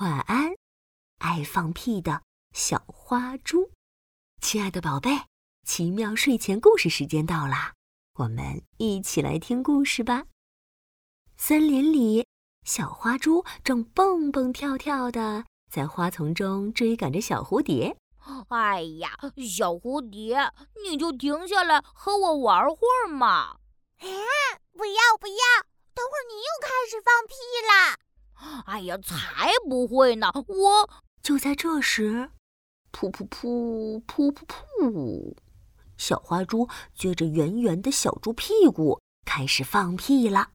晚安，爱放屁的小花猪。亲爱的宝贝，奇妙睡前故事时间到啦，我们一起来听故事吧。森林里，小花猪正蹦蹦跳跳的在花丛中追赶着小蝴蝶。哎呀，小蝴蝶，你就停下来和我玩会儿嘛！啊，不要不要，等会儿你又开始放屁啦！哎呀，才不会呢！我就在这时，噗噗噗噗噗噗，小花猪撅着圆圆的小猪屁股开始放屁了。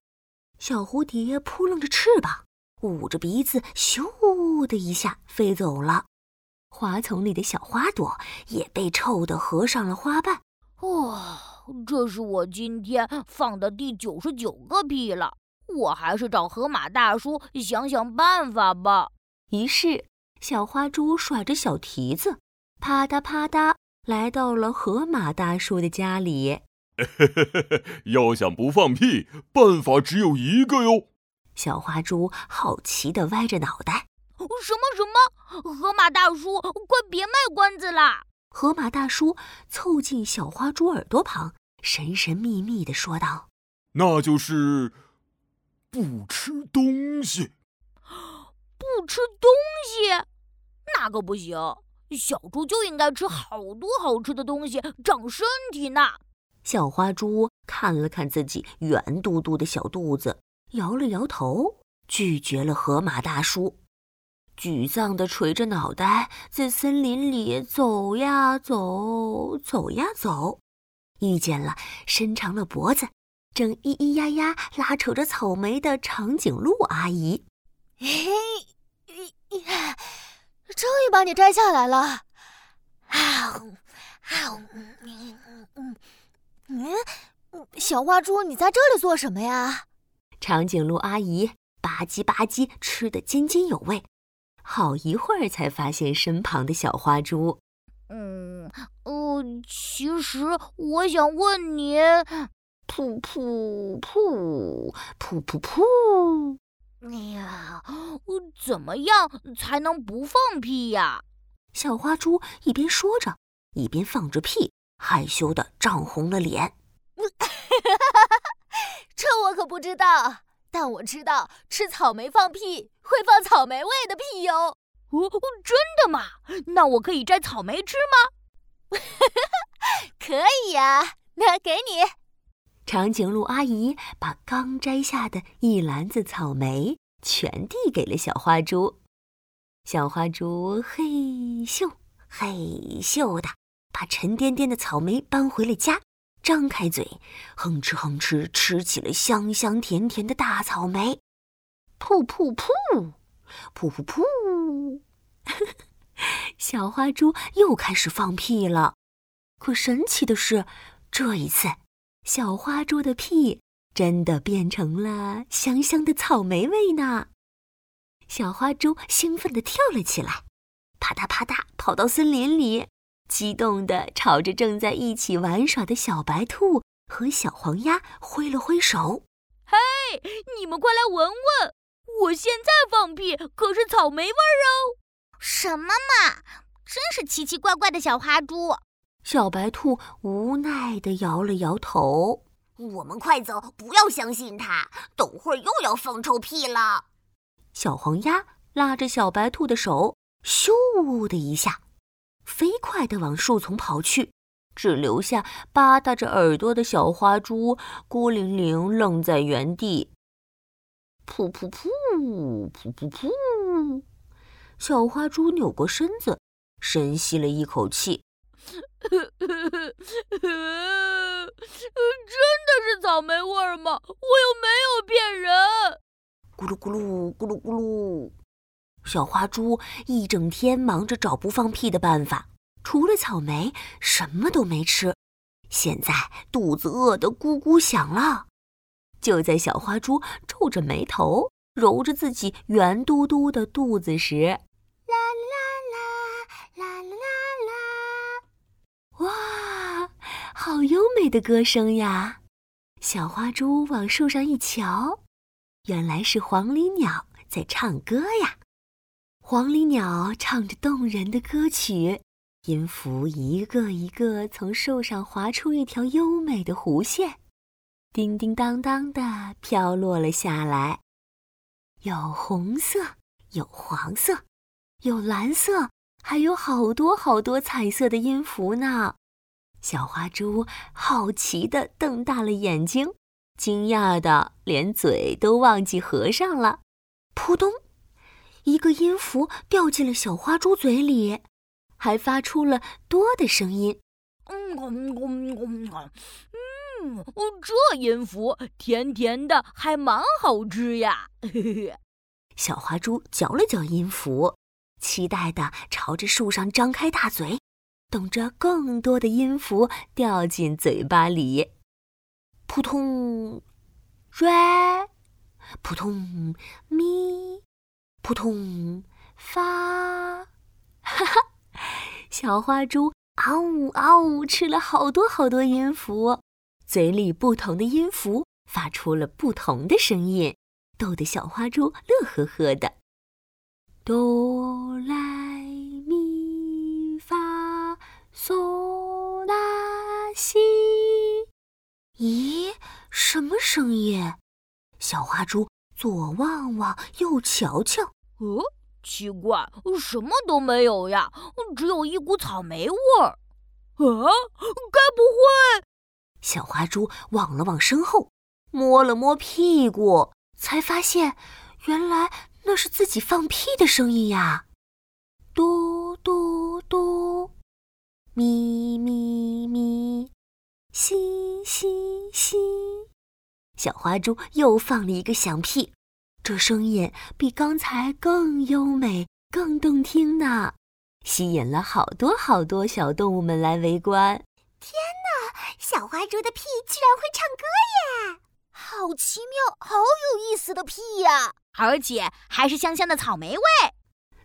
小蝴蝶扑棱着翅膀，捂着鼻子，咻的一下飞走了。花丛里的小花朵也被臭得合上了花瓣。哦，这是我今天放的第九十九个屁了。我还是找河马大叔想想办法吧。于是，小花猪甩着小蹄子，啪嗒啪嗒来到了河马大叔的家里。要想不放屁，办法只有一个哟。小花猪好奇地歪着脑袋：“什么什么？河马大叔，快别卖关子啦！”河马大叔凑近小花猪耳朵旁，神神秘秘地说道：“那就是……”不吃东西，不吃东西，那可不行。小猪就应该吃好多好吃的东西，长身体呢。小花猪看了看自己圆嘟嘟的小肚子，摇了摇头，拒绝了河马大叔。沮丧地垂着脑袋，在森林里走呀走，走呀走，遇见了伸长了脖子。正咿咿呀呀拉扯着草莓的长颈鹿阿姨，嘿，终于把你摘下来了！啊，啊，嗯嗯嗯，小花猪，你在这里做什么呀？长颈鹿阿姨吧唧吧唧吃得津津有味，好一会儿才发现身旁的小花猪。嗯，呃，其实我想问你。噗噗噗噗噗噗！哎呀，怎么样才能不放屁呀？小花猪一边说着，一边放着屁，害羞的涨红了脸。这我可不知道，但我知道吃草莓放屁会放草莓味的屁哟。哦，真的吗？那我可以摘草莓吃吗？可以呀，那给你。长颈鹿阿姨把刚摘下的一篮子草莓全递给了小花猪，小花猪嘿咻嘿咻的把沉甸甸的草莓搬回了家，张开嘴，哼哧哼哧吃起了香香甜甜的大草莓。噗噗噗，噗噗噗，小花猪又开始放屁了。可神奇的是，这一次。小花猪的屁真的变成了香香的草莓味呢！小花猪兴奋地跳了起来，啪嗒啪嗒跑到森林里，激动地朝着正在一起玩耍的小白兔和小黄鸭挥了挥手：“嘿，你们快来闻闻，我现在放屁可是草莓味儿哦！”什么嘛，真是奇奇怪怪的小花猪！小白兔无奈地摇了摇头：“我们快走，不要相信他，等会儿又要放臭屁了。”小黄鸭拉着小白兔的手，咻的一下，飞快地往树丛跑去，只留下吧嗒着耳朵的小花猪孤零零愣在原地。噗噗噗，噗噗噗，小花猪扭过身子，深吸了一口气。真的是草莓味吗？我又没有骗人。咕噜咕噜咕噜咕噜，小花猪一整天忙着找不放屁的办法，除了草莓什么都没吃。现在肚子饿得咕咕响了。就在小花猪皱着眉头揉着自己圆嘟嘟的肚子时，好优美的歌声呀！小花猪往树上一瞧，原来是黄鹂鸟在唱歌呀。黄鹂鸟唱着动人的歌曲，音符一个一个从树上划出一条优美的弧线，叮叮当当的飘落了下来。有红色，有黄色，有蓝色，还有好多好多彩色的音符呢。小花猪好奇地瞪大了眼睛，惊讶的连嘴都忘记合上了。扑通！一个音符掉进了小花猪嘴里，还发出了多的声音。嗯嗯嗯嗯，这音符甜甜的，还蛮好吃呀！嘿嘿。小花猪嚼了嚼音符，期待的朝着树上张开大嘴，等着更多的音符掉进嘴巴里。扑通，瑞，扑通，咪。扑通，发，哈哈！小花猪嗷呜嗷呜吃了好多好多音符，嘴里不同的音符发出了不同的声音，逗得小花猪乐呵呵的。哆声音？小花猪。左望望，右瞧瞧，呃，奇怪，什么都没有呀，只有一股草莓味儿。啊，该不会……小花猪望了望身后，摸了摸屁股，才发现，原来那是自己放屁的声音呀！嘟嘟嘟，咪咪咪，嘻嘻嘻。小花猪又放了一个响屁，这声音比刚才更优美、更动听呢，吸引了好多好多小动物们来围观。天哪，小花猪的屁居然会唱歌耶！好奇妙，好有意思的屁呀！而且还是香香的草莓味。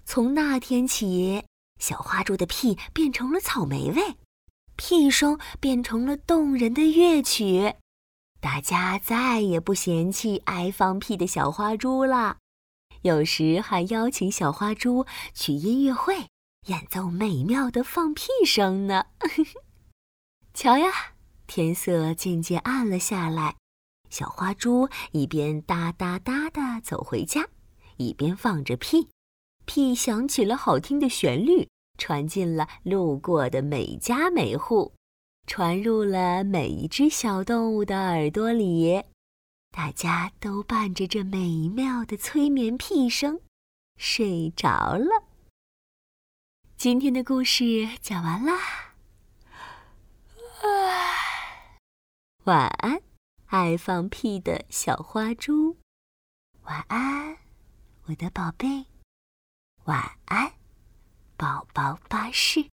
从那天起，小花猪的屁变成了草莓味，屁声变成了动人的乐曲。大家再也不嫌弃爱放屁的小花猪了，有时还邀请小花猪去音乐会演奏美妙的放屁声呢。瞧呀，天色渐渐暗了下来，小花猪一边哒哒哒地走回家，一边放着屁，屁响起了好听的旋律，传进了路过的每家每户。传入了每一只小动物的耳朵里，大家都伴着这美妙的催眠屁声睡着了。今天的故事讲完啦，晚安，爱放屁的小花猪。晚安，我的宝贝。晚安，宝宝巴士。